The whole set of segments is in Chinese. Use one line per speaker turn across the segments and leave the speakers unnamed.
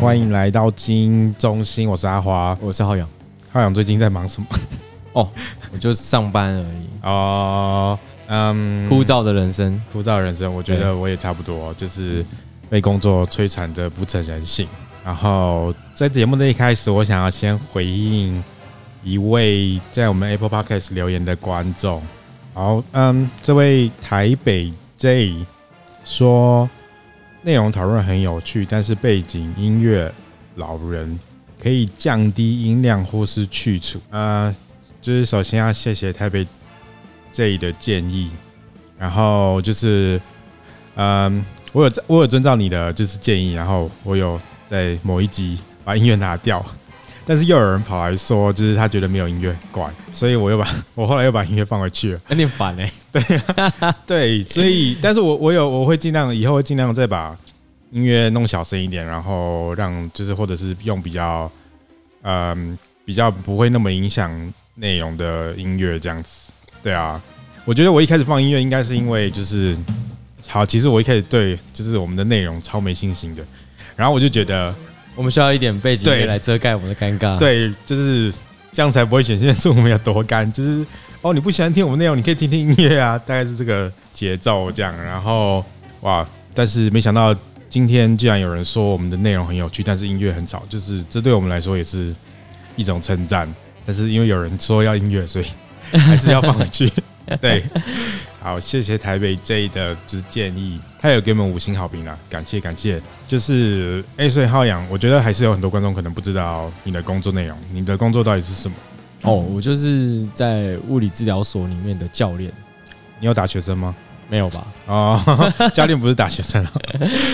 欢迎来到精英中心，我是阿华，
我是浩洋。
浩洋最近在忙什么？
哦，我就上班而已。
哦，嗯，
枯燥的人生，
枯燥的人生，我觉得我也差不多，就是被工作摧残的不成人性。然后在节目的一开始，我想要先回应一位在我们 Apple Podcast 留言的观众。好，嗯，这位台北 J 说。内容讨论很有趣，但是背景音乐老人可以降低音量或是去除。呃，就是首先要谢谢台北 J 的建议，然后就是，嗯，我有我有遵照你的就是建议，然后我有在某一集把音乐拿掉，但是又有人跑来说，就是他觉得没有音乐怪，所以我又把 我后来又把音乐放回去了，
有点烦哎。
对对，所以，但是我我有我会尽量以后会尽量再把音乐弄小声一点，然后让就是或者是用比较嗯比较不会那么影响内容的音乐这样子。对啊，我觉得我一开始放音乐应该是因为就是好，其实我一开始对就是我们的内容超没信心的，然后我就觉得
我们需要一点背景音乐来遮盖我们的尴尬，
对，就是这样才不会显现出我们有多干，就是。哦，你不喜欢听我们内容，你可以听听音乐啊，大概是这个节奏这样。然后哇，但是没想到今天居然有人说我们的内容很有趣，但是音乐很吵，就是这对我们来说也是一种称赞。但是因为有人说要音乐，所以还是要放回去。对，好，谢谢台北 J 的之建议，他有给我们五星好评啊，感谢感谢。就是哎，所以浩洋，我觉得还是有很多观众可能不知道你的工作内容，你的工作到底是什么？
哦，我就是在物理治疗所里面的教练。
你有打学生吗？
没有吧？
哦，教练不是打学生啊。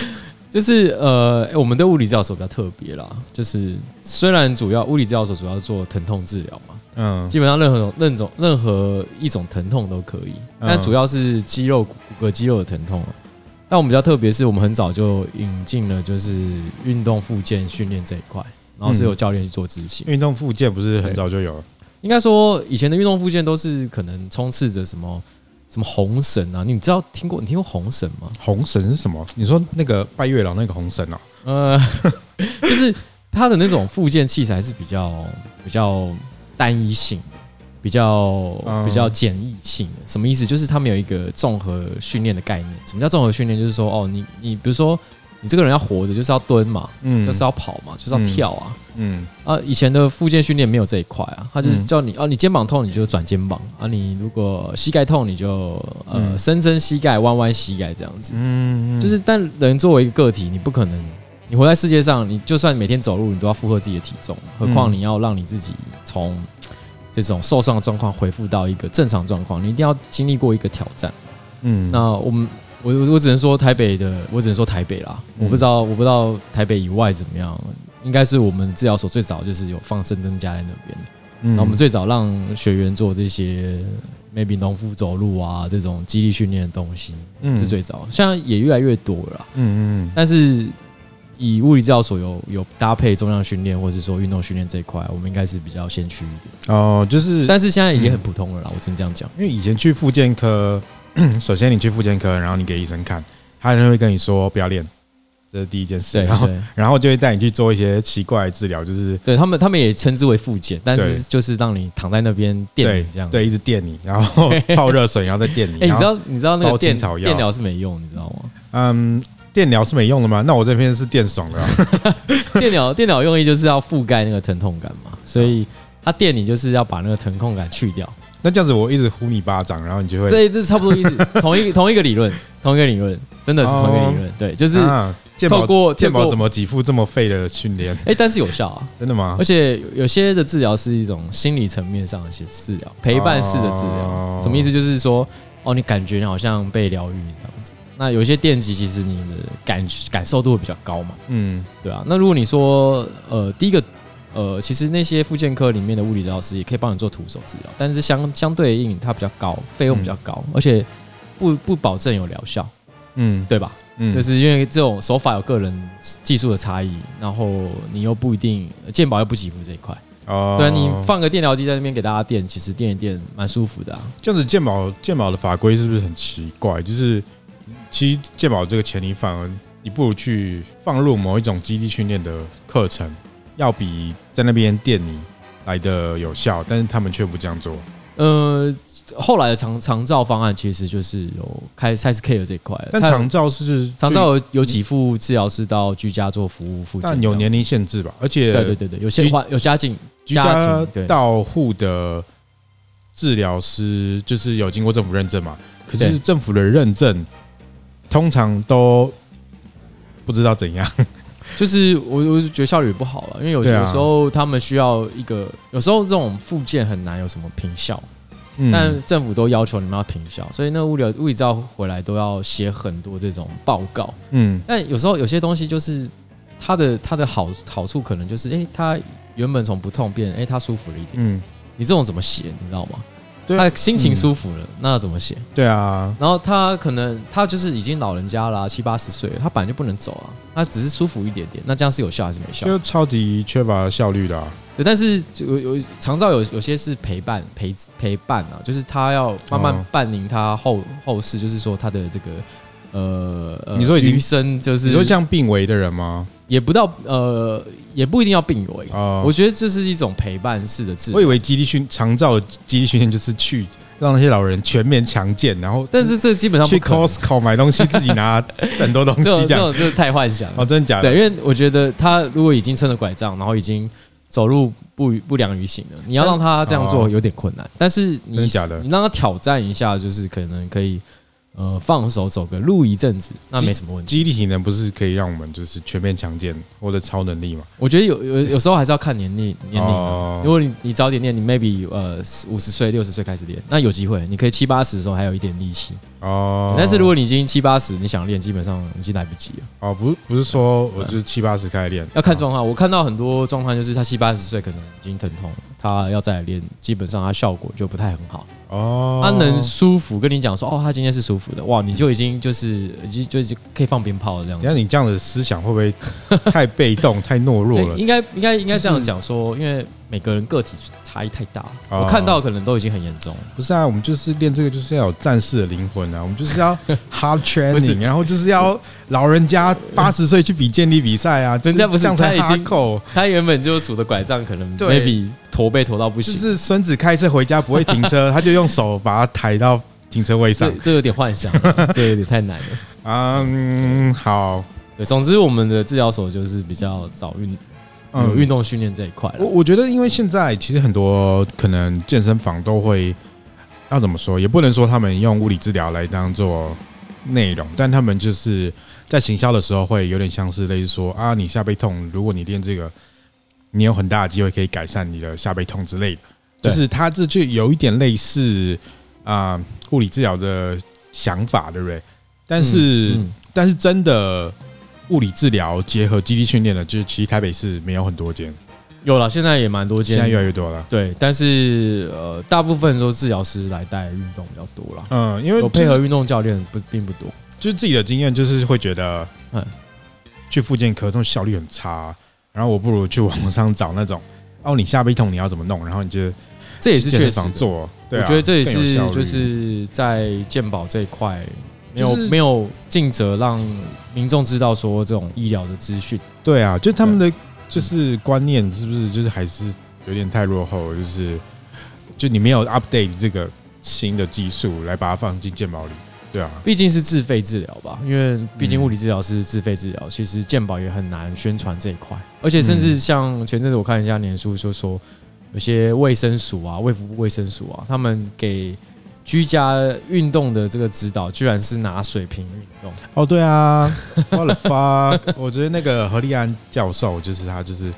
就是呃，我们的物理治疗所比较特别啦。就是虽然主要物理治疗所主要做疼痛治疗嘛，嗯，基本上任何任种任何一种疼痛都可以，但主要是肌肉骨骼肌肉的疼痛。但我们比较特别，是我们很早就引进了就是运动复健训练这一块，然后是有教练去做执行。
运动复健不是很早就有了？
应该说，以前的运动复健都是可能充斥着什么什么红绳啊？你知道听过？你听过红绳吗？
红绳是什么？你说那个拜月老那个红绳啊？
呃，就是它的那种复健器材是比较比较单一性，比较比较简易性的。什么意思？就是他们有一个综合训练的概念。什么叫综合训练？就是说，哦，你你比如说。你这个人要活着，就是要蹲嘛，嗯，就是要跑嘛，就是要跳啊，嗯啊，以前的附件训练没有这一块啊，他就是叫你啊，你肩膀痛你就转肩膀啊，你如果膝盖痛你就呃伸伸膝盖，弯弯膝盖这样子，嗯，就是但人作为一个个体，你不可能，你活在世界上，你就算每天走路，你都要负荷自己的体重，何况你要让你自己从这种受伤的状况恢复到一个正常状况，你一定要经历过一个挑战，嗯，那我们。我我只能说台北的，我只能说台北啦。我不知道，我不知道台北以外怎么样。应该是我们治疗所最早就是有放深灯架在那边，那我们最早让学员做这些 maybe 农夫走路啊这种肌力训练的东西，是最早。现在也越来越多了，嗯嗯。但是以物理治疗所有有搭配重量训练或者是说运动训练这一块，我们应该是比较先驱一点。哦，就是，但是现在已经很普通了啦。我只能这样讲，
因为以前去复健科。首先，你去复健科，然后你给医生看，他就会跟你说不要练，这是第一件事。然后，然后就会带你去做一些奇怪的治疗，就是
对他们，他们也称之为复健，但是就是让你躺在那边电你这样，
对，一直电你，然后 泡热水，然后再电你。
哎，你知道你知道那个电电疗是没用，你知道吗？
嗯，电疗是没用的吗？那我这边是电爽的。
电疗电疗用意就是要覆盖那个疼痛感嘛，所以他电你就是要把那个疼痛感去掉。
那这样子，我一直呼你巴掌，然后你就会
这这差不多意思，同一同一个理论，同一个理论，真的是同一个理论，对，就是透过
健保怎么给付这么废的训练？
哎，但是有效啊，
真的吗？
而且有些的治疗是一种心理层面上的些治疗，陪伴式的治疗，什么意思？就是说，哦，你感觉你好像被疗愈这样子。那有些电极其实你的感感受度会比较高嘛，嗯，对啊。那如果你说，呃，第一个。呃，其实那些复健科里面的物理治疗师也可以帮你做徒手治疗，但是相相对应它比较高，费用比较高，嗯、而且不不保证有疗效，嗯，对吧？嗯，就是因为这种手法有个人技术的差异，然后你又不一定健保又不给付这一块，哦，对，你放个电疗机在那边给大家电，其实电一电蛮舒服的啊。
这样子健保健保的法规是不是很奇怪？就是其实健保这个钱你反而。你不如去放入某一种基地训练的课程，要比在那边垫你来的有效，但是他们却不这样做。
呃，后来的长长照方案其实就是有开 size care 这一块，
但长照是
长照有有几副治疗师到居家做服务，
但有年龄限制吧？而且
对对对对，有些有家境
居家到户的治疗师就是有经过政府认证嘛？可是政府的认证通常都。不知道怎样，
就是我我是觉得效率也不好了，因为有有时候他们需要一个，有时候这种附件很难有什么评效，但政府都要求你们要评效，所以那物流物理照回来都要写很多这种报告，嗯，但有时候有些东西就是它的它的好好处可能就是，哎，它原本从不痛变，哎，它舒服了一点，嗯，你这种怎么写，你知道吗？他心情舒服了，嗯、那要怎么写？
对啊，
然后他可能他就是已经老人家了，七八十岁了，他本来就不能走啊，他只是舒服一点点，那这样是有效还是没效？
就超级缺乏效率的、啊。
对，但是有有长照有有些是陪伴陪陪伴啊，就是他要慢慢伴领他后后事，就是说他的这个呃，
你说已经
余生就是
你说像病危的人吗？
也不到呃，也不一定要病危啊。我觉得这是一种陪伴式的治疗。
我以为基地训长照基地训练就是去让那些老人全面强健，然后
但是这基本上
去 Costco 买东西，自己拿 很多东西这样，
这种就是太幻想了。
哦，真的假的？
对，因为我觉得他如果已经撑着拐杖，然后已经走路不不良于行了，你要让他这样做有点困难。但是你你让他挑战一下，就是可能可以。呃，放手走个路一阵子，那没什么问题。
肌力体能不是可以让我们就是全面强健或者超能力吗？
我觉得有有有时候还是要看年龄年龄、哦。如果你你早点练，你 maybe 呃五十岁六十岁开始练，那有机会。你可以七八十的时候还有一点力气哦。但是如果你已经七八十，你想练，基本上已经来不及了。
哦，不是不是说我就七八十开始练，
要看状况。我看到很多状况就是他七八十岁可能已经疼痛了，他要再来练，基本上他效果就不太很好。哦，他能舒服跟你讲说，哦，他今天是舒服的，哇，你就已经就是已经就是可以放鞭炮了这样子。
那你这样的思想会不会太被动、太懦弱了？
应该应该应该这样讲说，因为。每个人个体差异太大，我看到可能都已经很严重。
不是啊，我们就是练这个，就是要有战士的灵魂啊，我们就是要 hard training，然后就是要老人家八十岁去比健力比赛啊，人家不是这样才哈扣。
他原本就拄着拐杖，可能 maybe 驼背驼到不行。
就是孙子开车回家不会停车，他就用手把它抬到停车位上。
这有点幻想，这有点太难了。
嗯，好。
对，总之我们的治疗所就是比较早运。有运动训练这一块，
我我觉得，因为现在其实很多可能健身房都会要怎么说，也不能说他们用物理治疗来当做内容，但他们就是在行销的时候会有点像是类似说啊，你下背痛，如果你练这个，你有很大的机会可以改善你的下背痛之类的，就是他这就有一点类似啊物理治疗的想法，对不对？但是但是真的。物理治疗结合肌力训练的，就是其实台北市没有很多间，
有了，现在也蛮多间，
现在越来越多了。
对，但是呃，大部分都是治疗师来带运动比较多了。
嗯，因为
有配合运动教练不并不多。
就是自己的经验，就是会觉得，嗯，去复健科这种效率很差，然后我不如去网上找那种，哦，你下背痛你要怎么弄，然后你就
这也是确实
做。对，
我觉得这也是就是在健保这一块。没有没有尽责让民众知道说这种医疗的资讯，
对啊，就他们的就是观念是不是就是还是有点太落后？就是就你没有 update 这个新的技术来把它放进健保里，对啊，
毕竟是自费治疗吧，因为毕竟物理治疗是自费治疗，其实健保也很难宣传这一块，而且甚至像前阵子我看一下年书就说有些卫生署啊、卫福部卫生署啊，他们给。居家运动的这个指导，居然是拿水瓶运动
哦？对啊，我的发，我觉得那个何立安教授，就是他，就是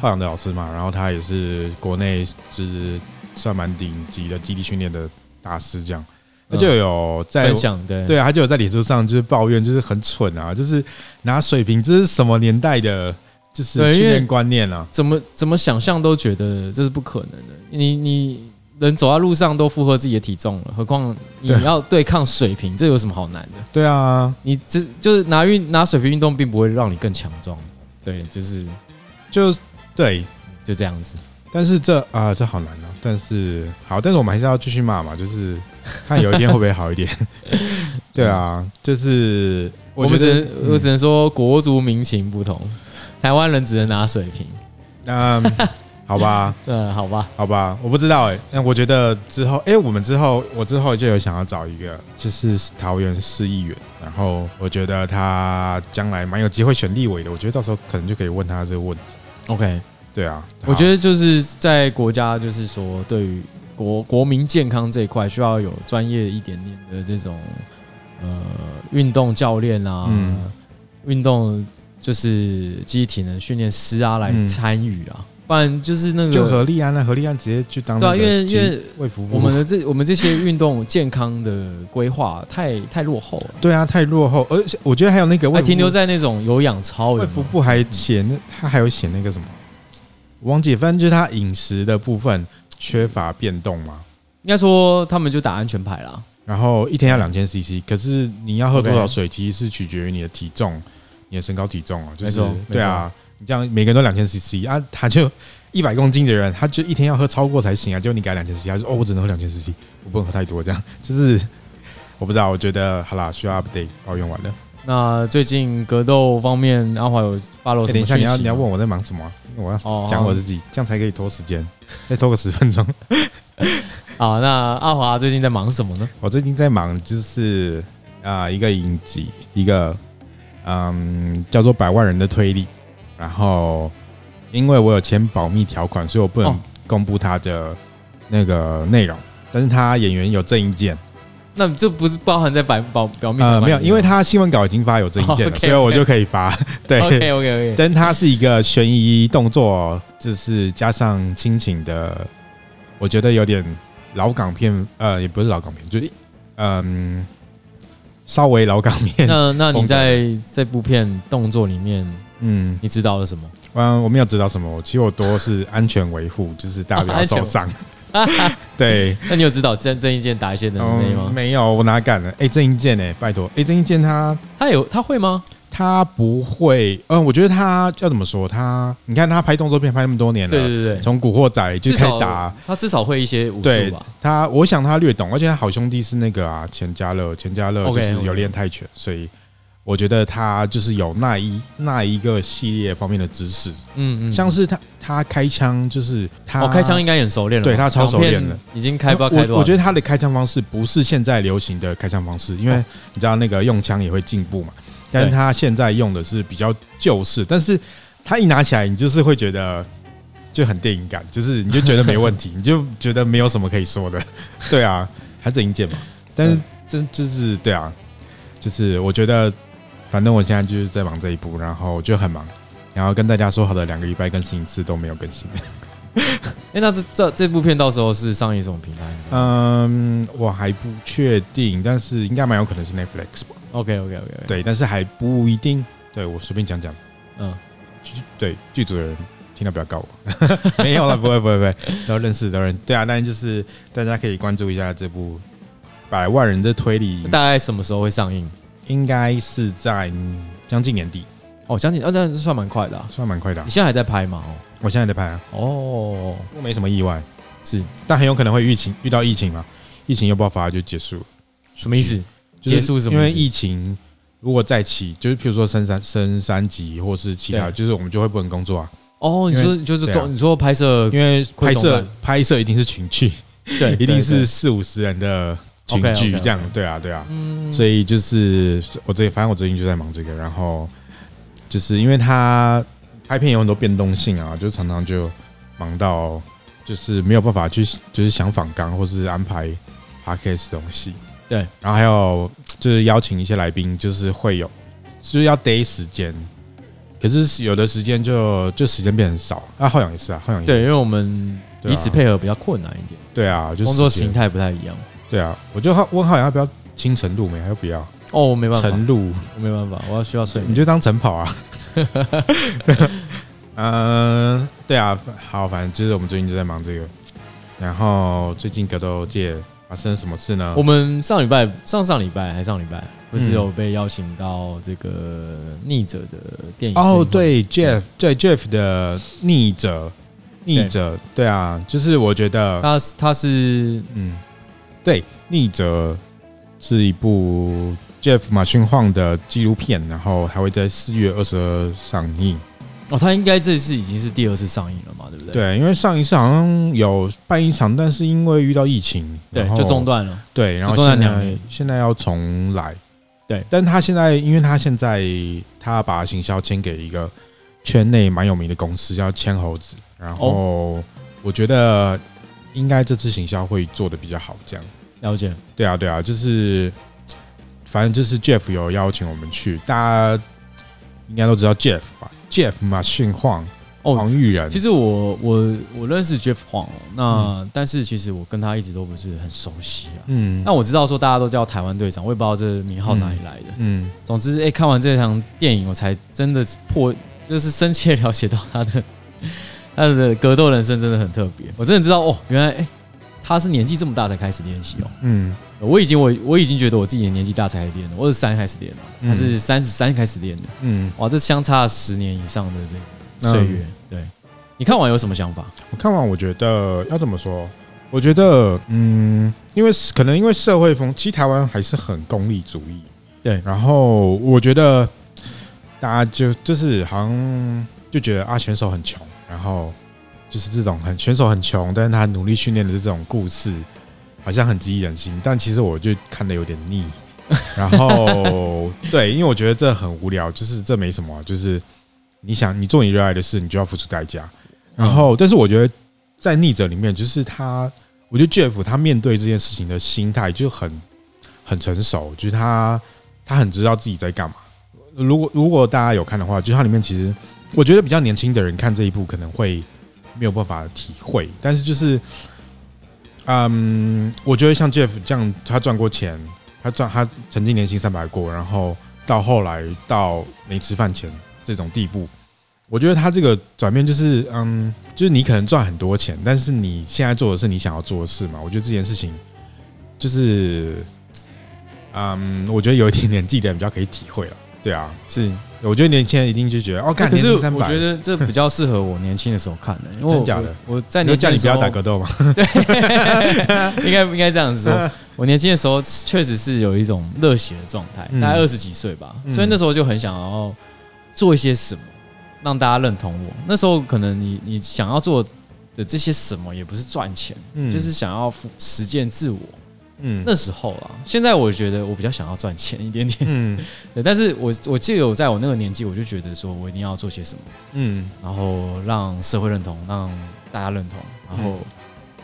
浩洋的老师嘛，然后他也是国内就是算蛮顶级的基地训练的大师，这样，他就有在
对
对啊，他就有在脸书上就是抱怨，就是很蠢啊，就是拿水瓶，这是什么年代的，就是训练观念啊？
怎么怎么想象都觉得这是不可能的，你你。人走在路上都负荷自己的体重了，何况你要对抗水平，这有什么好难的？
对啊，
你这就是拿运拿水平运动，并不会让你更强壮。对，就是
就对，
就这样子。
但是这啊，这好难啊！但是好，但是我们还是要继续骂嘛，就是看有一天会不会好一点。对啊，就是
我觉得我只能说国足民情不同，台湾人只能拿水平。
嗯，好吧，
嗯，好吧，
好吧，我不知道哎、欸。那我觉得之后，哎、欸，我们之后，我之后就有想要找一个，就是桃园市议员，然后我觉得他将来蛮有机会选立委的。我觉得到时候可能就可以问他这个问题。
OK，
对啊，
我觉得就是在国家，就是说对于国国民健康这一块，需要有专业一点点的这种呃运动教练啊，运、嗯、动。就是机体能训练师啊，来参与啊，不然就是那个
就何立安啊，何立安直接去当对啊，
因为因为我们的这我们这些运动健康的规划太太落后了，
对啊，太落后，而且我觉得还有那个
还停留在那种有氧操，卫
福部还写那他还有写那个什么，王姐，反正就是他饮食的部分缺乏变动嘛，
应该说他们就打安全牌啦，
然后一天要两千 CC，可是你要喝多少水，其实是取决于你的体重。你的身高体重啊，就是对啊，你这样每个人都两千 CC 啊，他就一百公斤的人，他就一天要喝超过才行啊。就你给他两千 CC，他说哦，我只能喝两千 CC，我不能喝太多。这样就是我不知道，我觉得好啦，需要 update，抱怨完了。
那最近格斗方面，阿华有发了什么？
等一下你要你要问我在忙什么？我要讲我自己，这样才可以拖时间，再拖个十分钟。
好，那阿华最近在忙什么呢？
我最近在忙就是啊，一个影集，一个。嗯，叫做百万人的推理，然后因为我有签保密条款，所以我不能公布他的那个内容。但是他演员有郑伊健，
那这不是包含在百保保密？
呃，没有，因为他新闻稿已经发有郑伊健了，所以我就可以发。对
，OK OK OK。
但他是一个悬疑动作，就是加上亲情的，我觉得有点老港片，呃，也不是老港片，就是嗯。稍微老港片，
那那你在这部片动作里面，嗯，你知道了什么？
嗯，我没有知道什么。其实我多是安全维护，就是大家不要 受伤。对，
那你有知道郑郑伊健打一些能力吗、
嗯？没有，我哪敢呢？哎，郑伊健呢？拜托，哎，郑伊健他
他有他会吗？
他不会，嗯，我觉得他要怎么说？他，你看他拍动作片拍那么多年了，对对对，从《古惑仔》就开始打，
他至少会一些武术吧？
他，我想他略懂，而且他好兄弟是那个啊，钱嘉乐，钱嘉乐就是有练泰拳，所以我觉得他就是有那一那一个系列方面的知识。嗯嗯，像是他他开枪就是他
哦，开枪应该很熟练了，
对他超熟练了，
已经开不开多。
我觉得他的开枪方式不是现在流行的开枪方式，因为你知道那个用枪也会进步嘛。但是他现在用的是比较旧式，但是他一拿起来，你就是会觉得就很电影感，就是你就觉得没问题，你就觉得没有什么可以说的，对啊，还是银剑嘛。但是这就是对啊，就是我觉得反正我现在就是在忙这一步，然后就很忙，然后跟大家说好的两个礼拜更新一次都没有更新。
哎，那这这这部片到时候是上映什么平台？
嗯，我还不确定，但是应该蛮有可能是 Netflix 吧。
OK OK OK，
对，但是还不一定。对，我随便讲讲，嗯，对，剧组的人听到不要告我，没有了，不会不会不会，都认识都认识。对啊，但是就是大家可以关注一下这部百万人的推理，
大概什么时候会上映？
应该是在将近年底。
哦，将近，啊，那算蛮快的，啊，
算蛮快的，啊。
你现在还在拍吗？哦，
我现在在拍啊。
哦，
不没什么意外，
是，
但很有可能会疫情遇到疫情嘛，疫情又爆发就结束了，
什么意思？结束什么？
因为疫情如果再起，就是譬如说升三升三级，或是其他，就是我们就会不能工作啊。
哦，你说就是做，你说拍摄，
因为拍摄拍摄一定是群聚，对，一定是四五十人的群聚这样。对啊，对啊。所以就是我最反正我最近就在忙这个，然后就是因为他拍片有很多变动性啊，就常常就忙到就是没有办法去就是想访纲或是安排 podcast 东西。对，然后还有就是邀请一些来宾，就是会有，就是要 day 时间，可是有的时间就就时间变很少。啊，浩洋也是啊，浩洋也是。
对，因为我们彼此配合比较困难一点。
对啊，就
工作形态不太一样。
对啊，我就问浩洋要不要清晨露没？还要不要？
哦，我没办法。
晨露，
我没办法，我要需要睡。
你就当晨跑啊。嗯，对啊，好，反正就是我们最近就在忙这个，然后最近格斗界。发生什么事呢？
我们上礼拜、上上礼拜还上礼拜，不是有被邀请到这个逆者的电影
哦？对，Jeff，对 Jeff 的逆者，逆者，对啊，就是我觉得
他他是嗯，
对逆者，是一部 Jeff 马逊晃的纪录片，然后还会在四月二十二上映。
哦，他应该这次已经是第二次上映了嘛，对不对？
对，因为上一次好像有办一场，但是因为遇到疫情，
对，就中断了。
对，然后现在现在要重来。
对，
但他现在，因为他现在他把行销签给一个圈内蛮有名的公司，叫千猴子。然后我觉得应该这次行销会做的比较好，这样。
了解。
对啊，对啊，就是反正就是 Jeff 有邀请我们去，大家应该都知道 Jeff 吧。Jeff 马逊晃哦，黄玉然。
其实我我我认识 Jeff 晃，那、嗯、但是其实我跟他一直都不是很熟悉啊。嗯，那我知道说大家都叫台湾队长，我也不知道这名号哪里来的。嗯，总之，哎、欸，看完这场电影，我才真的破，就是深切了解到他的他的格斗人生真的很特别。我真的知道哦，原来哎、欸，他是年纪这么大才开始练习哦。嗯。我已经我我已经觉得我自己的年纪大才练的，我是三开始练的，他是三十三开始练的。嗯，哇，这相差十年以上的这个岁月。对，你看完有什么想法？
我看完，我觉得要怎么说？我觉得，嗯，因为可能因为社会风，其实台湾还是很功利主义。
对，
然后我觉得大家就就是好像就觉得啊，选手很穷，然后就是这种很选手很穷，但是他努力训练的这种故事。好像很激励人心，但其实我就看的有点腻。然后，对，因为我觉得这很无聊，就是这没什么，就是你想你做你热爱的事，你就要付出代价。然后，但是我觉得在逆者里面，就是他，我觉得 Jeff 他面对这件事情的心态就很很成熟，就是他他很知道自己在干嘛。如果如果大家有看的话，就它里面其实我觉得比较年轻的人看这一部可能会没有办法体会，但是就是。嗯，我觉得像 Jeff 这样，他赚过钱，他赚他曾经年薪三百过，然后到后来到没吃饭钱这种地步，我觉得他这个转变就是，嗯，就是你可能赚很多钱，但是你现在做的是你想要做的事嘛。我觉得这件事情就是，嗯，我觉得有一点年纪的人比较可以体会了。对啊，
是。
我觉得年轻人一定就觉得哦，干，
可是我觉得这比较适合我年轻的时候看的，因为我，我，我在年轻的时候，
叫你不要打格斗嘛。
对，应该不应该这样子说？我年轻的时候确实是有一种热血的状态，大概二十几岁吧，所以那时候就很想要做一些什么，让大家认同我。那时候可能你你想要做的这些什么，也不是赚钱，就是想要实践自我。嗯，那时候啊，现在我觉得我比较想要赚钱一点点，嗯，对，但是我我记得我在我那个年纪，我就觉得说我一定要做些什么，嗯，然后让社会认同，让大家认同，然后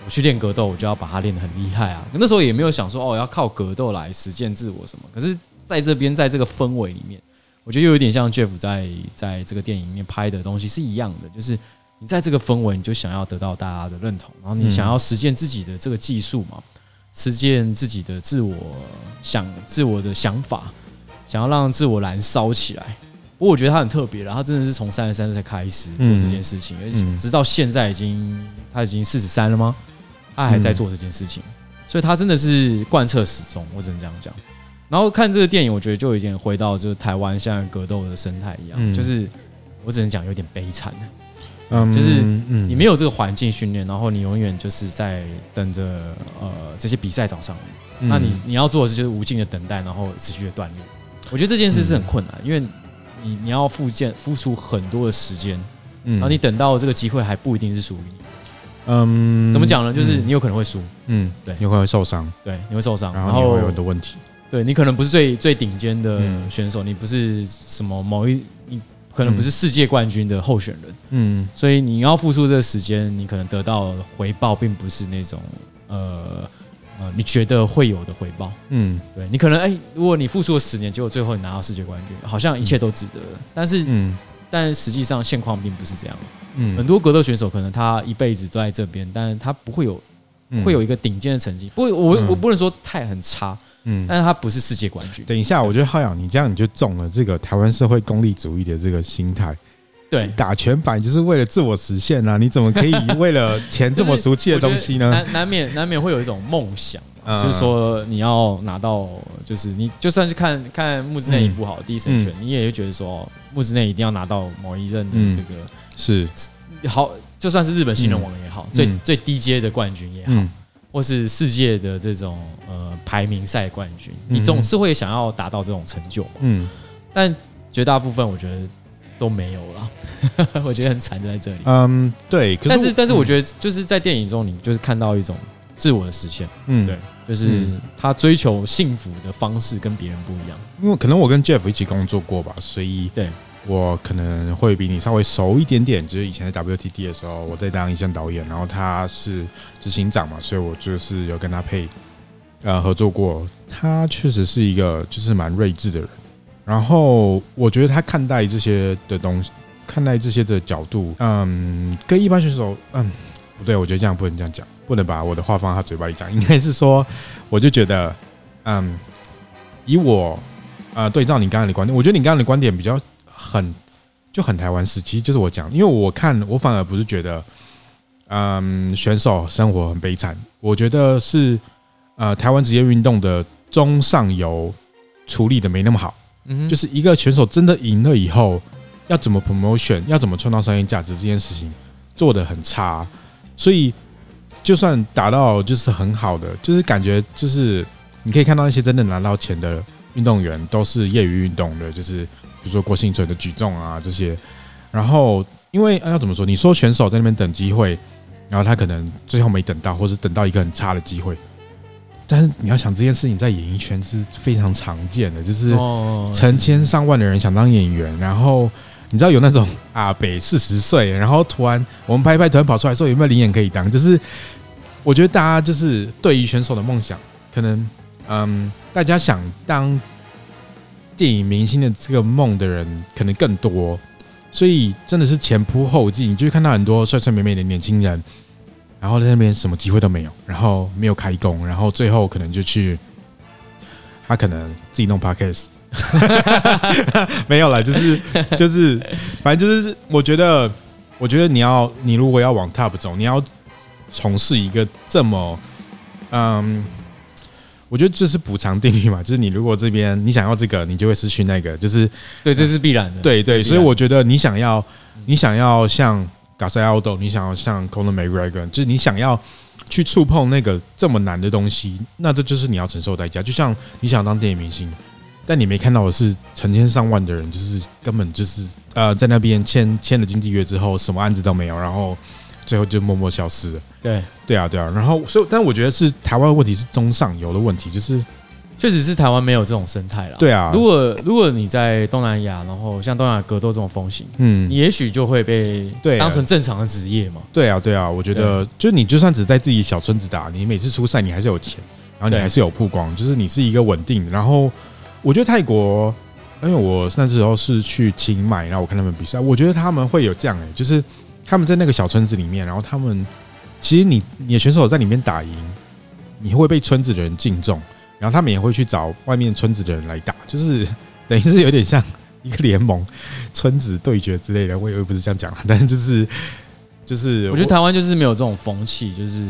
我去练格斗，我就要把它练得很厉害啊。那时候也没有想说哦，要靠格斗来实践自我什么。可是在这边，在这个氛围里面，我觉得又有点像 Jeff 在在这个电影里面拍的东西是一样的，就是你在这个氛围，你就想要得到大家的认同，然后你想要实践自己的这个技术嘛。实践自己的自我想、自我的想法，想要让自我燃烧起来。不过我觉得他很特别，然后他真的是从三十三岁才开始做这件事情，而且直到现在已经他已经四十三了吗？他还在做这件事情，所以他真的是贯彻始终。我只能这样讲。然后看这个电影，我觉得就有点回到就是台湾现在格斗的生态一样，就是我只能讲有点悲惨。嗯，就是你没有这个环境训练，然后你永远就是在等着呃这些比赛找上你。那你你要做的是就是无尽的等待，然后持续的锻炼。我觉得这件事是很困难，因为你你要付建付出很多的时间，然后你等到这个机会还不一定是属于你。嗯，怎么讲呢？就是你有可能会输，嗯，对，
你有可能会受伤，
对，你会受伤，
然后你会有很多问题。
对，你可能不是最最顶尖的选手，你不是什么某一你。可能不是世界冠军的候选人，嗯，所以你要付出这个时间，你可能得到回报并不是那种呃呃你觉得会有的回报，嗯，对，你可能哎、欸，如果你付出了十年，结果最后你拿到世界冠军，好像一切都值得。但是，嗯，但实际上现况并不是这样，嗯，很多格斗选手可能他一辈子都在这边，但是他不会有会有一个顶尖的成绩，不，我我不能说太很差。嗯，但是他不是世界冠军。等一
下，我觉得浩洋，你这样你就中了这个台湾社会功利主义的这个心态。
对，
打拳板就是为了自我实现啊！你怎么可以为了钱这么俗气的东西呢？
难难免难免会有一种梦想，就是说你要拿到，就是你就算是看看木之内一部好第一神拳，你也会觉得说木之内一定要拿到某一任的这个
是
好，就算是日本新人王也好，最最低阶的冠军也好。或是世界的这种呃排名赛冠军，你总是会想要达到这种成就嘛。嗯，但绝大部分我觉得都没有了，我觉得很惨就在这里。
嗯，对。可是
但是但是我觉得就是在电影中，你就是看到一种自我的实现。嗯，对，就是他追求幸福的方式跟别人不一样。
因为可能我跟 Jeff 一起工作过吧，所以对。我可能会比你稍微熟一点点，就是以前在 WTT 的时候，我在当一线导演，然后他是执行长嘛，所以我就是有跟他配呃合作过。他确实是一个就是蛮睿智的人，然后我觉得他看待这些的东西，看待这些的角度，嗯，跟一般选手，嗯，不对，我觉得这样不能这样讲，不能把我的话放他嘴巴里讲，应该是说，我就觉得，嗯，以我呃对照你刚刚的观点，我觉得你刚刚的观点比较。很就很台湾式，其实就是我讲，因为我看我反而不是觉得，嗯，选手生活很悲惨，我觉得是呃台湾职业运动的中上游处理的没那么好，嗯，就是一个选手真的赢了以后，要怎么 promotion，要怎么创造商业价值这件事情做的很差，所以就算达到就是很好的，就是感觉就是你可以看到那些真的拿到钱的运动员都是业余运动的，就是。比如说郭婞淳的举重啊这些，然后因为要怎么说？你说选手在那边等机会，然后他可能最后没等到，或是等到一个很差的机会。但是你要想这件事情在演艺圈是非常常见的，就是成千上万的人想当演员，然后你知道有那种阿北四十岁，然后突然我们拍一拍，突然跑出来说有没有灵演可以当？就是我觉得大家就是对于选手的梦想，可能嗯，大家想当。电影明星的这个梦的人可能更多，所以真的是前仆后继，你就会看到很多帅帅美美的年轻人，然后在那边什么机会都没有，然后没有开工，然后最后可能就去，他可能自己弄 podcast，没有了，就是就是，反正就是，我觉得，我觉得你要，你如果要往 top 走，你要从事一个这么，嗯。我觉得这是补偿定律嘛，就是你如果这边你想要这个，你就会失去那个，就是
对，这是必然的。
对对，所以我觉得你想要，你想要像 Jose Aldo，你想要像 Conor McGregor，就是你想要去触碰那个这么难的东西，那这就是你要承受代价。就像你想当电影明星，但你没看到的是成千上万的人，就是根本就是呃在那边签签了经纪约之后，什么案子都没有，然后。最后就默默消失了。对，对啊，对啊。然后，所以，但我觉得是台湾的问题是中上游的问题，就是
确实是台湾没有这种生态了。
对啊，
如果如果你在东南亚，然后像东南亚格斗这种风行，嗯，你也许就会被对当成正常的职业嘛。
对啊，对啊。我觉得，就你就算只在自己小村子打，你每次出赛你还是有钱，然后你还是有曝光，就是你是一个稳定的。然后，我觉得泰国，因为我那时候是去清迈，然后我看他们比赛，我觉得他们会有这样哎、欸，就是。他们在那个小村子里面，然后他们其实你你的选手在里面打赢，你会被村子的人敬重，然后他们也会去找外面村子的人来打，就是等于是有点像一个联盟、村子对决之类的。我以为不是这样讲，但是就是就是，
我觉得台湾就是没有这种风气，就是。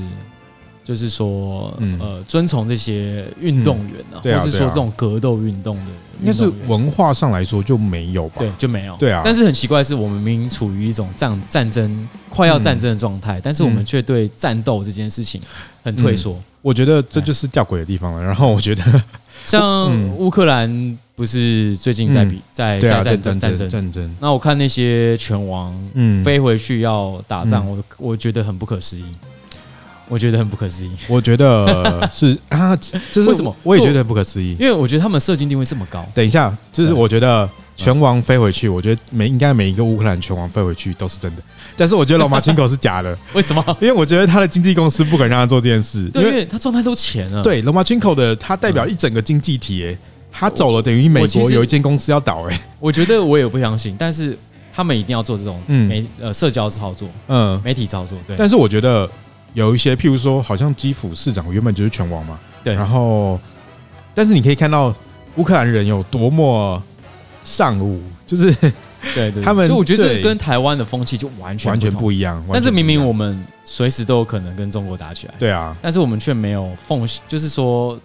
就是说，呃，遵从这些运动员啊，或是说这种格斗运动的，
应该是文化上来说就没有吧？
对，就没有。
对啊。
但是很奇怪的是，我们明明处于一种战战争快要战争的状态，但是我们却对战斗这件事情很退缩。
我觉得这就是吊诡的地方了。然后我觉得，
像乌克兰不是最近在比在在战争战争战争？那我看那些拳王，嗯，飞回去要打仗，我我觉得很不可思议。我觉得很不可思议。
我觉得是 啊，这是为什么？我也觉得很不可思议，
因为我觉得他们射精定位这么高。
等一下，就是我觉得拳王飞回去，我觉得每应该每一个乌克兰拳王飞回去都是真的。但是我觉得罗马钦科是假的。
为什么？
因为我觉得他的经纪公司不肯让他做这件事，
因为他赚太多钱了。
对，罗马钦科的他代表一整个经济体，哎，他走了等于美国有一间公司要倒，哎，
我觉得我也不相信，但是他们一定要做这种媒呃社交操作，嗯，媒体操作。对，
但是我觉得。有一些，譬如说，好像基辅市长原本就是拳王嘛，对。然后，但是你可以看到乌克兰人有多么尚武，就是
对对，
他们。
就我觉得这跟台湾的风气就完全
完全不一样。
但是明明我们随时都有可能跟中国打起来，
对啊。
但是我们却没有奉，就是说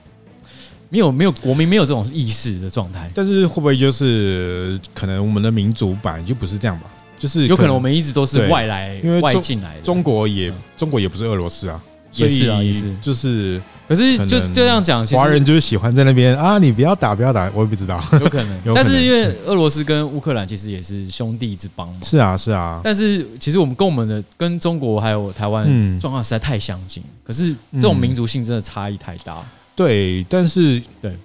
没有没有国民没有这种意识的状态。
但是会不会就是可能我们的民族版就不是这样吧？就是
有可能我们一直都是外来，因为外进来的。
中国也中国也不是俄罗斯啊，也是啊，也是，就是。
可是就就这样讲，
华人就是喜欢在那边啊，你不要打，不要打，我也不知道，
有可能。但是因为俄罗斯跟乌克兰其实也是兄弟之邦嘛。
是啊，是啊。
但是其实我们跟我们的跟中国还有台湾状况实在太相近，可是这种民族性真的差异太大。
对，但是
对，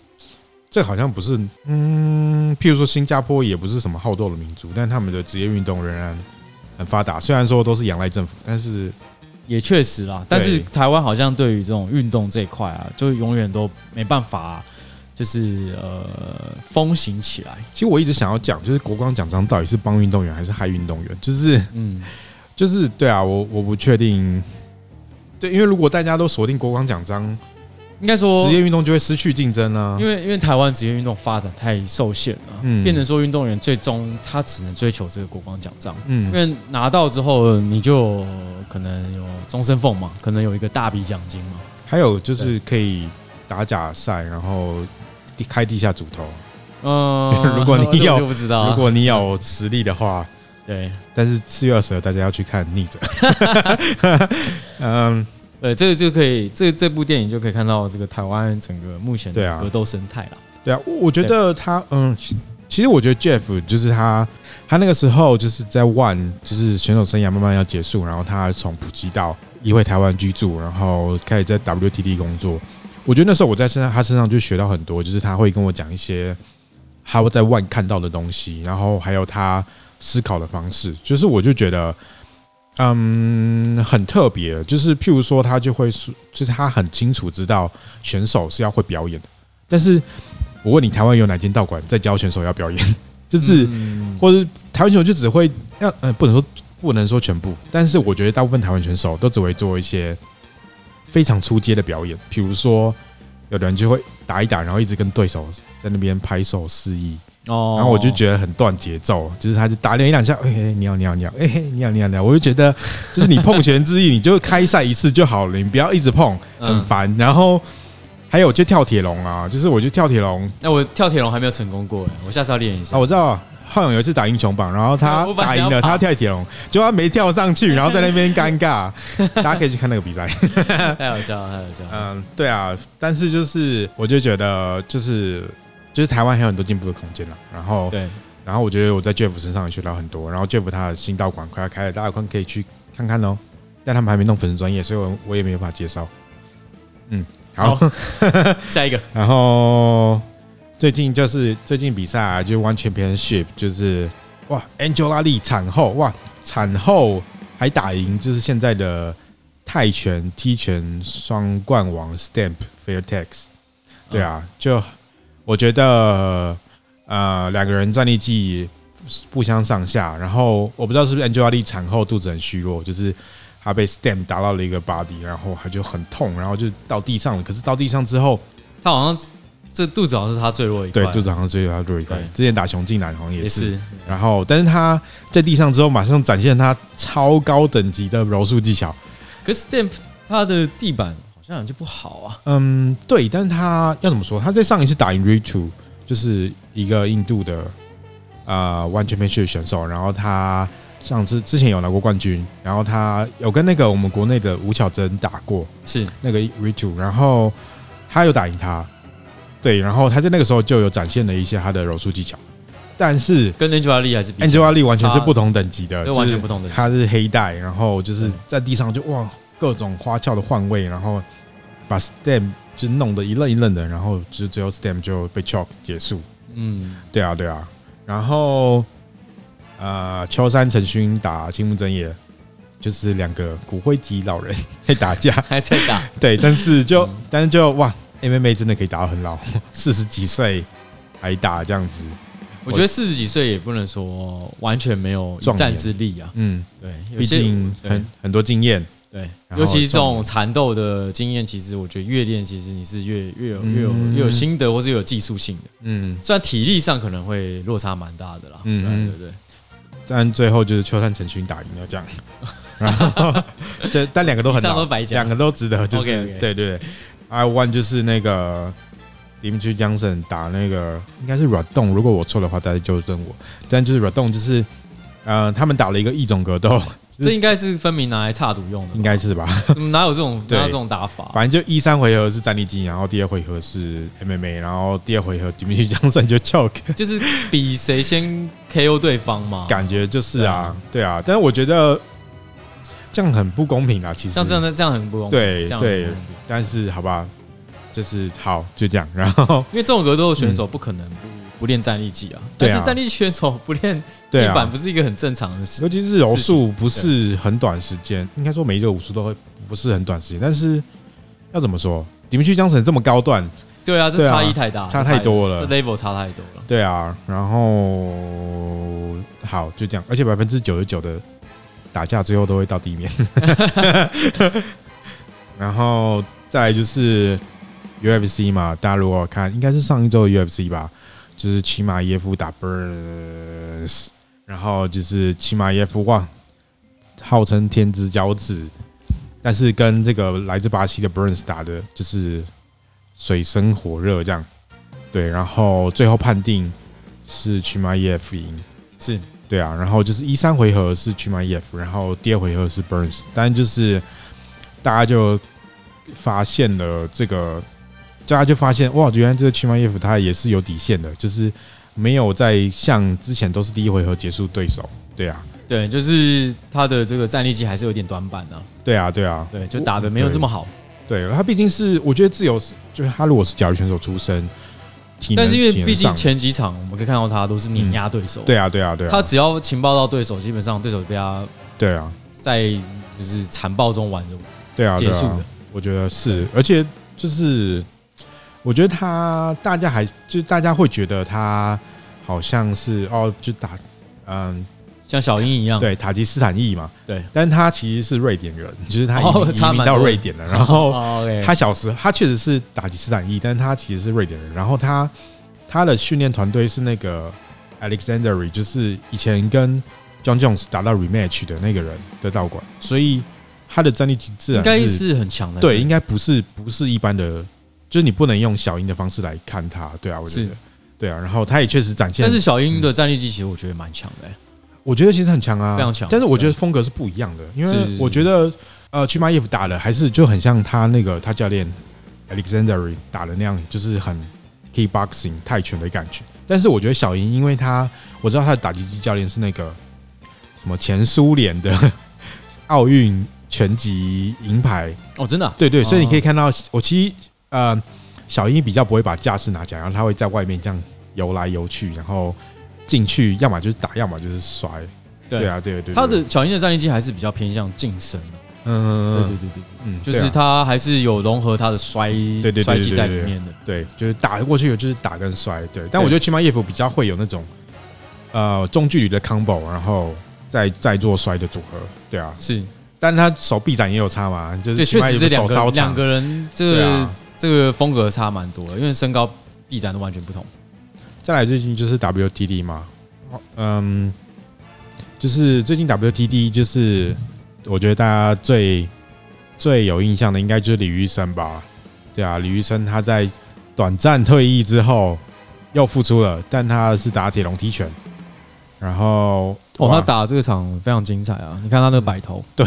这好像不是，嗯，譬如说新加坡也不是什么好斗的民族，但他们的职业运动仍然很发达，虽然说都是仰赖政府，但是。
也确实啦，但是台湾好像对于这种运动这一块啊，就永远都没办法，就是呃风行起来。
其实我一直想要讲，就是国光奖章到底是帮运动员还是害运动员？就是嗯，就是对啊，我我不确定。对，因为如果大家都锁定国光奖章。
应该说，
职业运动就会失去竞争啊，
因为因为台湾职业运动发展太受限了，嗯，变成说运动员最终他只能追求这个国光奖章，嗯，因为拿到之后你就可能有终身俸嘛，可能有一个大笔奖金嘛，
还有就是可以打假赛，然后开地下组头，嗯，如果你有
不知道，
如果你有实力的话，
对，
但是四月二十二大家要去看逆者，
嗯。呃，这个就可以，这这部电影就可以看到这个台湾整个目前的格斗生态了。
对啊，我觉得他，嗯，其实我觉得 Jeff 就是他，他那个时候就是在 ONE，就是选手生涯慢慢要结束，然后他从普吉岛移回台湾居住，然后开始在 WTT 工作。我觉得那时候我在身上，他身上就学到很多，就是他会跟我讲一些他会在 ONE 看到的东西，然后还有他思考的方式，就是我就觉得。嗯，很特别，就是譬如说，他就会说，就是他很清楚知道选手是要会表演的。但是我问你，台湾有哪间道馆在教选手要表演？就是，或者台湾选手就只会要，呃，不能说不能说全部，但是我觉得大部分台湾选手都只会做一些非常出街的表演。譬如说，有的人就会打一打，然后一直跟对手在那边拍手示意。哦，然后我就觉得很断节奏，就是他就打了一两下，哎，你好，你好，你好，哎，你好，你好，你好，我就觉得，就是你碰拳之意，你就开赛一次就好了，你不要一直碰，很烦。然后还有就跳铁笼啊，就是我就跳铁笼，
那我跳铁笼还没有成功过，我下次要练一下。啊，
我知道，浩勇有一次打英雄榜，然后他 打赢了，他跳铁笼，结果他没跳上去，然后在那边尴尬。大家可以去看那个比赛，
太好笑了，太好笑了。
嗯，对啊，但是就是我就觉得就是。其实台湾还有很多进步的空间了，然后，对，然后我觉得我在 Jeff 身上也学到很多，然后 Jeff 他的新道馆快要开了，大家可以去看看哦。但他们还没弄粉丝专业，所以我我也没有办法介绍。嗯，好，好
下一个。
然后最近就是最近比赛啊，就 ONE Championship，就是哇，Angela 产后哇，产后还打赢，就是现在的泰拳踢拳双冠王 Stamp Fairtex。对啊，就。我觉得，呃，两个人战力技不相上下。然后我不知道是不是 Angela Lee 产后肚子很虚弱，就是她被 Stamp 打到了一个 body，然后她就很痛，然后就到地上了。可是到地上之后，
她好像这肚子好像是她最弱一块，
对，肚子好像最弱最弱一块。之前打熊静兰好像也是。然后，但是她在地上之后，马上展现她超高等级的柔术技巧。
可是 Stamp 她的地板。这样就不好啊。
嗯，对，但是他要怎么说？他在上一次打赢 Ritu，就是一个印度的啊，ONE Championship 选手。然后他上次之前有拿过冠军，然后他有跟那个我们国内的吴巧珍打过，
是那
个 Ritu，然后他有打赢他。对，然后他在那个时候就有展现了一些他的柔术技巧，但是
跟 Angela Lee 还是
Angela Lee 完全是不同等级的，
完全不同的。
他是黑带，然后就是在地上就哇，各种花俏的换位，然后。把 Stamp 就弄得一愣一愣的，然后就最后 Stamp 就被 choke 结束。嗯，对啊，对啊。然后，呃，秋山成勋打青木真也，就是两个骨灰级老人在打架，
还在打。
对，但是就，嗯、但是就哇，MMA 真的可以打到很老，四十几岁还打这样子。
我觉得四十几岁也不能说完全没有一战之力啊。
嗯，对，毕竟很很多经验。
对，尤其这种缠斗的经验，其实我觉得越练，其实你是越越有越有越有心得，或是越有技术性的。嗯，虽然体力上可能会落差蛮大的啦。嗯，对对对。
但最后就是秋山成勋打赢了这样，然后这但两个都很老，两个都值得。就是对对对，I one 就是那个 Dimitri Johnson 打那个应该是 Rodon，如果我错的话大家纠正我。但就是 Rodon 就是呃他们打了一个异种格斗。
这应该是分明拿来插赌用的，
应该是吧？
哪有这种 哪有这种打法？
反正就一三回合是战力技，然后第二回合是 MMA，然后第二回合 Dimitri Johnson 就 choke，
就是比谁先 KO 对方嘛。
感觉就是啊，对啊，但是我觉得这样很不公平啊，其实。
像这样这样很不公平，
对对，但是好吧，就是好就这样，然后。
因为这种格斗选手不可能不不练战力技啊，但是战力选手不练。地板不是一个很正常的事，
尤其是柔术不是很短时间，应该说每一个武术都会不是很短时间。但是要怎么说，你们去江城这么高段，
对啊，这差异太大，
差太多了，
这 level 差太多了。
对啊，然后好就这样，而且百分之九十九的打架最后都会到地面。然后再来就是 UFC 嘛，大家如果看，应该是上一周的 UFC 吧，就是骑马耶夫打 Burns。然后就是骑马耶夫哇，号称天之骄子，但是跟这个来自巴西的 Burns 打的就是水深火热这样，对，然后最后判定是齐马耶夫赢，
是
对啊，然后就是一三回合是齐马耶夫，然后第二回合是 Burns，但就是大家就发现了这个，大家就发现哇，原来这个齐马耶夫他也是有底线的，就是。没有在像之前都是第一回合结束对手，对啊，
对，就是他的这个战力机还是有点短板啊，
对啊，对啊，
对，就打的没有这么好。
对，他毕竟是，我觉得自由是，就是他如果是甲鱼选手出身，
但是因为毕竟前几场我们可以看到他都是碾压对手，
对啊，对啊，对啊，
他只要情报到对手，基本上对手被他，
对啊，
在就是残暴中玩着
对啊
结束的，
我觉得是，而且就是。我觉得他，大家还就大家会觉得他好像是哦，就打嗯，
像小英一样，
对，塔吉斯坦裔嘛，
对，
但他其实是瑞典人，就是他移民到瑞典了。然后他小时他确实是塔吉斯坦裔，但他其实是瑞典人。然后他他的训练团队是那个 Alexandre，就是以前跟 John Jones 打到 rematch 的那个人的道馆，所以他的战力自然
应该是很强的，
对，应该不是不是一般的。就是你不能用小英的方式来看他，对啊，我觉得，对啊，然后他也确实展现，
但是小英的战力技其实我觉得蛮强的，
我觉得其实很强啊，
非常强。
但是我觉得风格是不一样的，因为我觉得呃，去马耶夫打的还是就很像他那个他教练 Alexandre 打的那样，就是很 kickboxing 泰拳的感觉。但是我觉得小英，因为他我知道他的打击机教练是那个什么前苏联的 奥运拳击银牌
哦，真的、啊，
对对，所以你可以看到我其实。呃，小英比较不会把架势拿起来，然后他会在外面这样游来游去，然后进去，要么就是打，要么就是摔。对啊，对对对。
他的小英的战力机还是比较偏向近身。嗯，对对对对，
嗯，
就是他还是有融合他的摔对摔技在里面的。
对，就是打过去有就是打跟摔。对，但我觉得起码叶夫比较会有那种呃中距离的 combo，然后再再做摔的组合。对啊，
是，
但他手臂展也有差嘛，就是
确实是两个两个人这个。这个风格差蛮多的，因为身高、臂展都完全不同。
再来最近就是 WTD 嘛，嗯，就是最近 WTD 就是我觉得大家最最有印象的应该就是李玉生吧？对啊，李玉生他在短暂退役之后又复出了，但他是打铁笼踢拳，然后
哦，他打这个场非常精彩啊！你看他那个摆头，
对。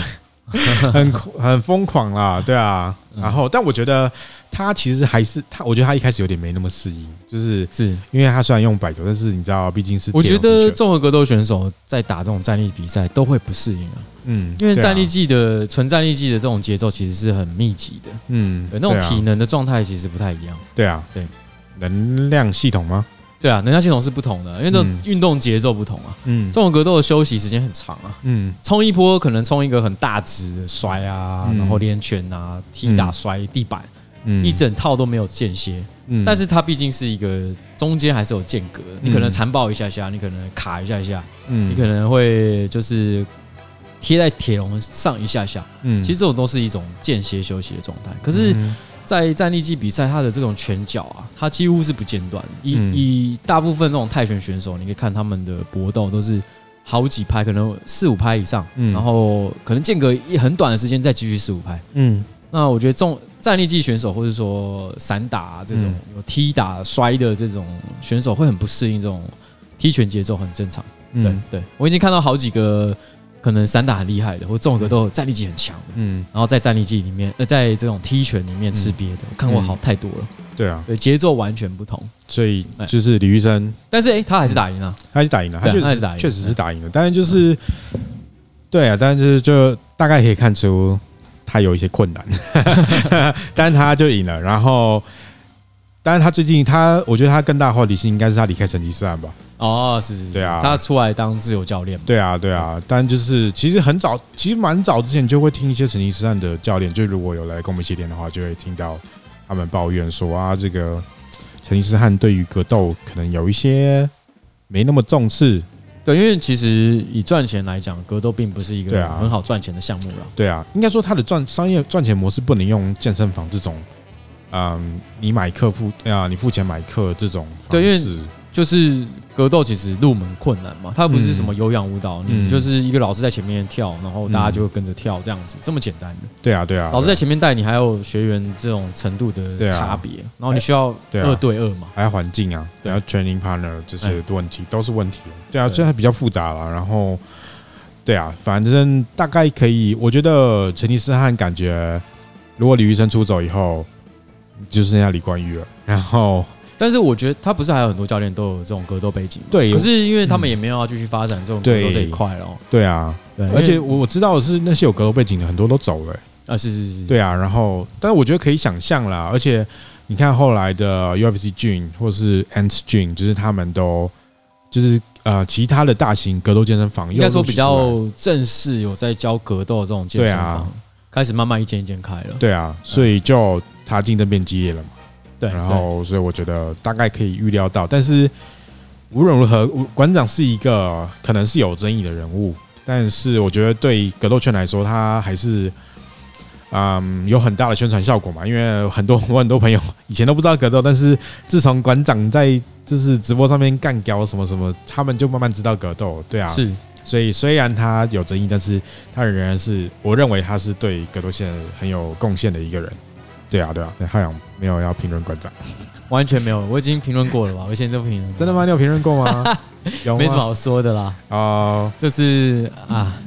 很很疯狂啦，对啊，然后但我觉得他其实还是他，我觉得他一开始有点没那么适应，就是是。因为他虽然用摆头，但是你知道，毕竟是
我觉得综合格斗选手在打这种站立比赛都会不适应啊，嗯，因为战力技的纯战力技的这种节奏其实是很密集的，嗯，那种体能的状态其实不太一样，
对啊，对，能量系统吗？
对啊，能量系统是不同的，因为这运动节奏不同啊。嗯，综合格斗的休息时间很长啊。嗯，冲一波可能冲一个很大值的摔啊，嗯、然后连拳啊、踢打摔地板，嗯，一整套都没有间歇。嗯，但是它毕竟是一个中间还是有间隔，你可能残暴一下下，你可能卡一下下，嗯，你可能会就是贴在铁笼上一下下。嗯，其实这种都是一种间歇休息的状态。可是。在战力技比赛，它的这种拳脚啊，它几乎是不间断的。以以大部分这种泰拳选手，你可以看他们的搏斗都是好几拍，可能四五拍以上，然后可能间隔一很短的时间再继续四五拍。嗯，那我觉得这种战力技选手，或者说散打啊，这种有踢打摔的这种选手，会很不适应这种踢拳节奏，很正常。对对，我已经看到好几个可能散打很厉害的，或综合格斗战力技很强的，嗯，然后在战力技里面，呃，在这种踢拳里面吃瘪的，我看过好太多了。
对啊，
对，节奏完全不同。
所以就是李玉生，
但是哎，他还是打赢了，
他还是打赢了，他确实确实是打赢了。但是就是，对啊，但是就大概可以看出他有一些困难，但是他就赢了。然后，但是他最近他，我觉得他更大的话题性应该是他离开成吉思汗吧。
哦，是是是，
对啊，
他出来当自由教练。
对啊，对啊，但就是其实很早，其实蛮早之前就会听一些成吉思汗的教练，就如果有来跟我们一起练的话，就会听到他们抱怨说啊，这个成吉思汗对于格斗可能有一些没那么重视。
对，因为其实以赚钱来讲，格斗并不是一个很好赚钱的项目了。
对啊，应该说它的赚商业赚钱模式不能用健身房这种，嗯，你买课付啊，你付钱买课这种方式。
就是格斗其实入门困难嘛，它不是什么有氧舞蹈，你就是一个老师在前面跳，然后大家就会跟着跳这样子，这么简单的。
对啊，对啊。
老师在前面带你，还有学员这种程度的差别，然后你需要二对二嘛，
还有环境啊，还有 training partner 这些问题都是问题。对啊，这还比较复杂了。然后，对啊，反正大概可以，我觉得成吉思汗感觉，如果李玉生出走以后，就剩下李冠玉了。然后。
但是我觉得他不是还有很多教练都有这种格斗背景吗？
对，
可是因为他们也没有要继续发展这种格斗这一块了。
对啊，对，而且我知道的是那些有格斗背景的很多都走了。
啊，是是是。
对啊，然后，但是我觉得可以想象啦。而且你看后来的 UFC Gym 或是 Ant Gym，就是他们都就是呃其他的大型格斗健身房，
应该说比较正式有在教格斗这种健身房，开始慢慢一间一间开了。
对啊，所以就他竞争变激烈了嘛。对，然后所以我觉得大概可以预料到，但是无论如何，馆长是一个可能是有争议的人物，但是我觉得对格斗圈来说，他还是嗯有很大的宣传效果嘛。因为很多 我很多朋友以前都不知道格斗，但是自从馆长在就是直播上面干掉什么什么，他们就慢慢知道格斗。对啊，
是，
所以虽然他有争议，但是他仍然是我认为他是对格斗线很有贡献的一个人。对啊，对啊，对，汉阳没有要评论馆长，
完全没有，我已经评论过了吧？我现在都评论，
真的吗？你有评论过吗？有吗？
没什么好说的啦。哦，就是啊，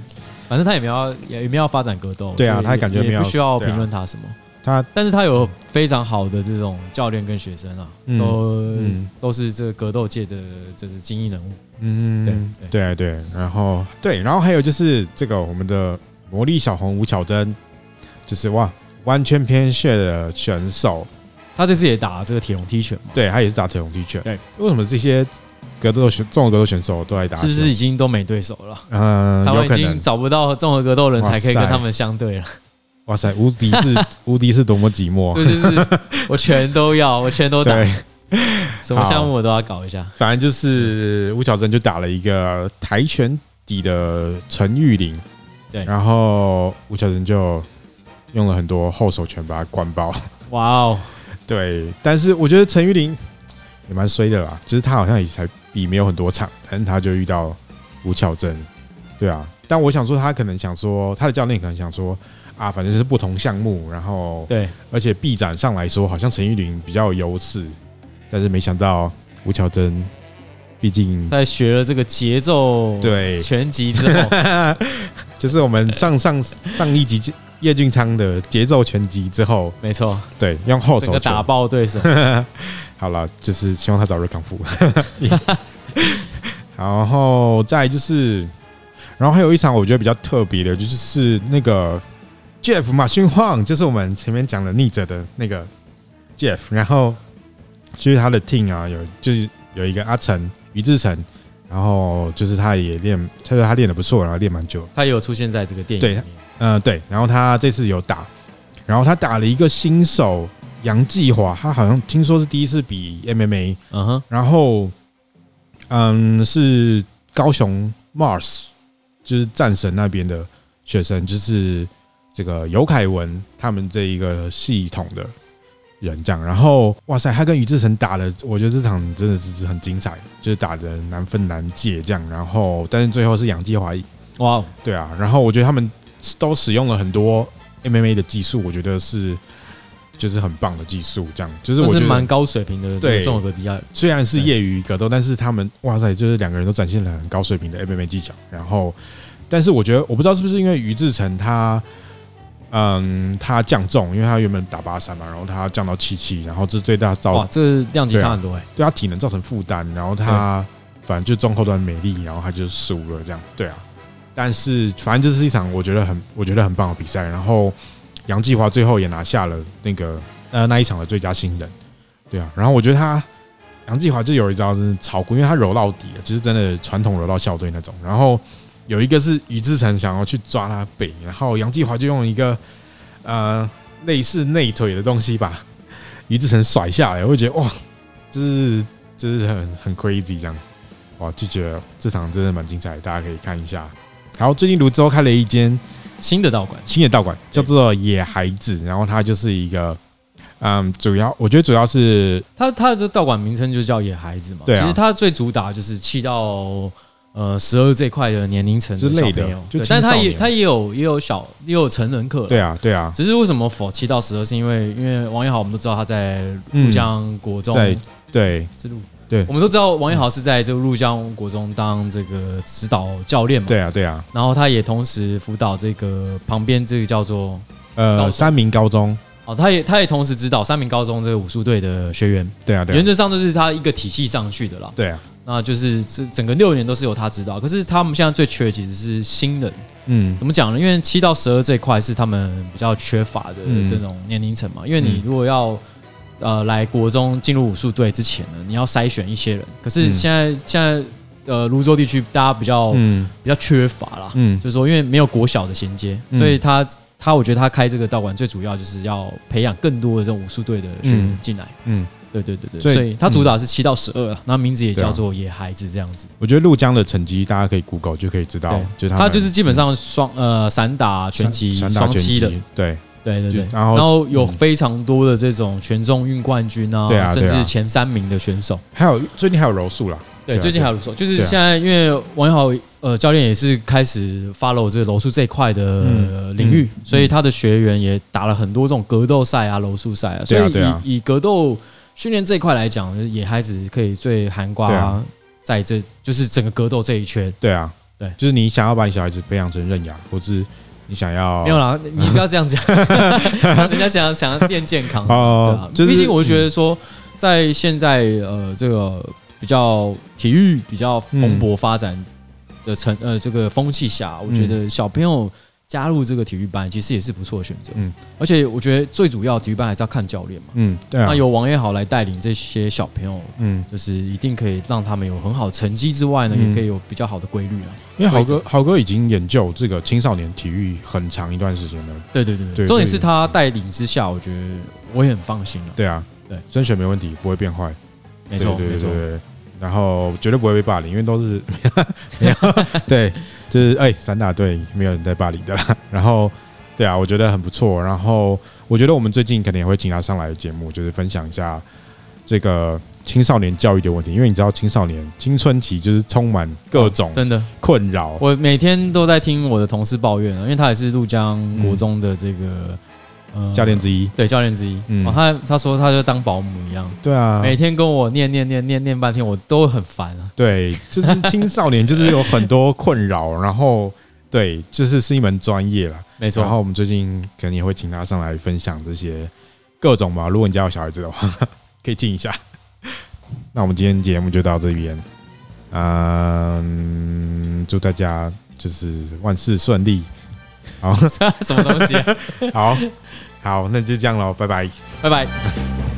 反正他也没有，也没有发展格斗。
对啊，他感觉没有
不需要评论他什么。他，但是他有非常好的这种教练跟学生啊，都都是这个格斗界的就是精英人物。嗯，对
对对对，然后对，然后还有就是这个我们的魔力小红吴巧珍，就是哇。完全偏血的选手，
他这次也打这个铁笼踢拳嘛？
对，他也是打铁笼踢拳。对，为什么这些格斗选综合格斗选手都来打？
是不是已经都没对手了？
嗯，
他们已经找不到综合格斗人才可以跟他们相对了。
哇塞，无敌是 无敌是多么寂寞！
对，就是我全都要，我全都打，什么项目我都要搞一下。
反正就是吴巧珍就打了一个跆拳底的陈玉玲，对，然后吴巧珍就。用了很多后手拳把他灌爆，
哇哦！
对，但是我觉得陈玉玲也蛮衰的啦，就是他好像也才比没有很多场，但是他就遇到吴巧珍，对啊。但我想说，他可能想说，他的教练可能想说啊，反正是不同项目，然后对，而且臂展上来说，好像陈玉玲比较有优势，但是没想到吴巧珍，毕竟
在学了这个节奏对拳击之后，
就是我们上上上一集。叶俊昌的节奏拳击之后，
没错，
对，用后手
打爆对手。
好了，就是希望他早日康复。然后再就是，然后还有一场我觉得比较特别的，就是那个 Jeff 马勋晃，就是我们前面讲的逆者的那个 Jeff。然后就是他的 team 啊，有就是有一个阿成于志成，然后就是他也练，他说他练的不错，然后练蛮久。
他也有出现在这个电影里面。
嗯，对，然后他这次有打，然后他打了一个新手杨继华，他好像听说是第一次比 MMA，嗯哼，然后嗯是高雄 Mars，就是战神那边的学生，就是这个尤凯文他们这一个系统的人这样，然后哇塞，他跟于志成打了，我觉得这场真的是很精彩，就是打的难分难解这样，然后但是最后是杨继华，哇，对啊，然后我觉得他们。都使用了很多 MMA 的技术，我觉得是就是很棒的技术。这样就是我觉得
蛮高水平的。对，综合格比较
虽然是业余格斗，但是他们哇塞，就是两个人都展现了很高水平的 MMA 技巧。然后但是我觉得我不知道是不是因为于志成他，嗯，他降重，因为他原本打八三嘛，然后他降到七七，然后这最大造
哇，这个量级差很多哎、欸，
对他体能造成负担，然后他反正就中后段没力，然后他就输了这样，对啊。但是反正这是一场我觉得很我觉得很棒的比赛，然后杨继华最后也拿下了那个呃那一场的最佳新人，对啊。然后我觉得他杨继华就有一招是超酷，因为他柔到底了，就是真的传统柔道校队那种。然后有一个是于志成想要去抓他背，然后杨继华就用一个呃类似内腿的东西把于志成甩下来，我会觉得哇，就是就是很很 crazy 这样，哇就觉得这场真的蛮精彩，大家可以看一下。然后最近泸州开了一间
新的道馆，
新的道馆叫做野孩子，然后它就是一个，嗯，主要我觉得主要是
它它的道馆名称就叫野孩子嘛，对啊，其实它最主打就是七到呃十二这块的年龄层之类的，就但它也它也有也有小也有成人课，
对啊对啊，
只是为什么否七到十二，是因为因为王彦豪我们都知道他在鹭江国中
对对。
是路。对，我们都知道王一豪是在这个鹭江国中当这个指导教练嘛。
对啊，对啊。
然后他也同时辅导这个旁边这个叫做
呃三明高中。
哦，他也他也同时指导三明高中这个武术队的学员。
对啊，对。
原则上都是他一个体系上去的啦。
对啊。
那就是这整个六年都是由他指导。可是他们现在最缺的其实是新人。嗯。怎么讲呢？因为七到十二这块是他们比较缺乏的这种年龄层嘛。因为你如果要呃，来国中进入武术队之前呢，你要筛选一些人。可是现在、嗯、现在呃，泸州地区大家比较、嗯、比较缺乏啦，嗯，就是说因为没有国小的衔接，嗯、所以他他我觉得他开这个道馆最主要就是要培养更多的这种武术队的学员进来。嗯，对对对对，所以，所以他主打是七到十二，那名字也叫做野孩子这样子。
我觉得陆江的成绩大家可以 Google 就可以知道，就他
他就是基本上双呃散打拳击双七的，
对。
对对对，然后然后有非常多的这种全中运冠军啊，对啊，甚至前三名的选手，
还有最近还有柔术啦，
对，最近还有柔术，就是现在因为王一豪呃教练也是开始 follow 这个柔术这一块的领域，所以他的学员也打了很多这种格斗赛啊、柔术赛啊，所以以以格斗训练这一块来讲，野孩子可以最涵盖在这就是整个格斗这一圈，
对啊，对，就是你想要把你小孩子培养成刃牙，或是。你想要
没有啦，你不要这样讲，人家想要想要练健康哦。毕竟我觉得说，在现在呃这个比较体育比较蓬勃发展的成呃这个风气下，我觉得小朋友。加入这个体育班其实也是不错的选择，嗯，而且我觉得最主要体育班还是要看教练嘛，嗯，对啊，那由王也好来带领这些小朋友，嗯，就是一定可以让他们有很好的成绩之外呢，也可以有比较好的规律啊。
因为豪哥豪哥已经研究这个青少年体育很长一段时间了，
对对对对，重点是他带领之下，我觉得我也很放心了。
对啊，对，升学没问题，不会变坏，
没错没错，
然后绝对不会被霸凌，因为都是没 有 对。就是哎，散打队没有人在巴黎的啦。然后，对啊，我觉得很不错。然后，我觉得我们最近可能也会请他上来的节目，就是分享一下这个青少年教育的问题。因为你知道，青少年青春期就是充满各种真的困扰。
我每天都在听我的同事抱怨，因为他也是鹭江国中的这个。
教练之一，
对，教练之一。嗯，他他说他就当保姆一样，
对啊，
每天跟我念念念念念半天，我都很烦啊。
对，就是青少年就是有很多困扰，然后对，就是是一门专业啦，没错。然后我们最近可能也会请他上来分享这些各种吧。如果你家有小孩子的话，可以听一下。那我们今天节目就到这边，嗯，祝大家就是万事顺利。好，
什么东西啊？
好。好，那就这样喽，拜拜，
拜拜。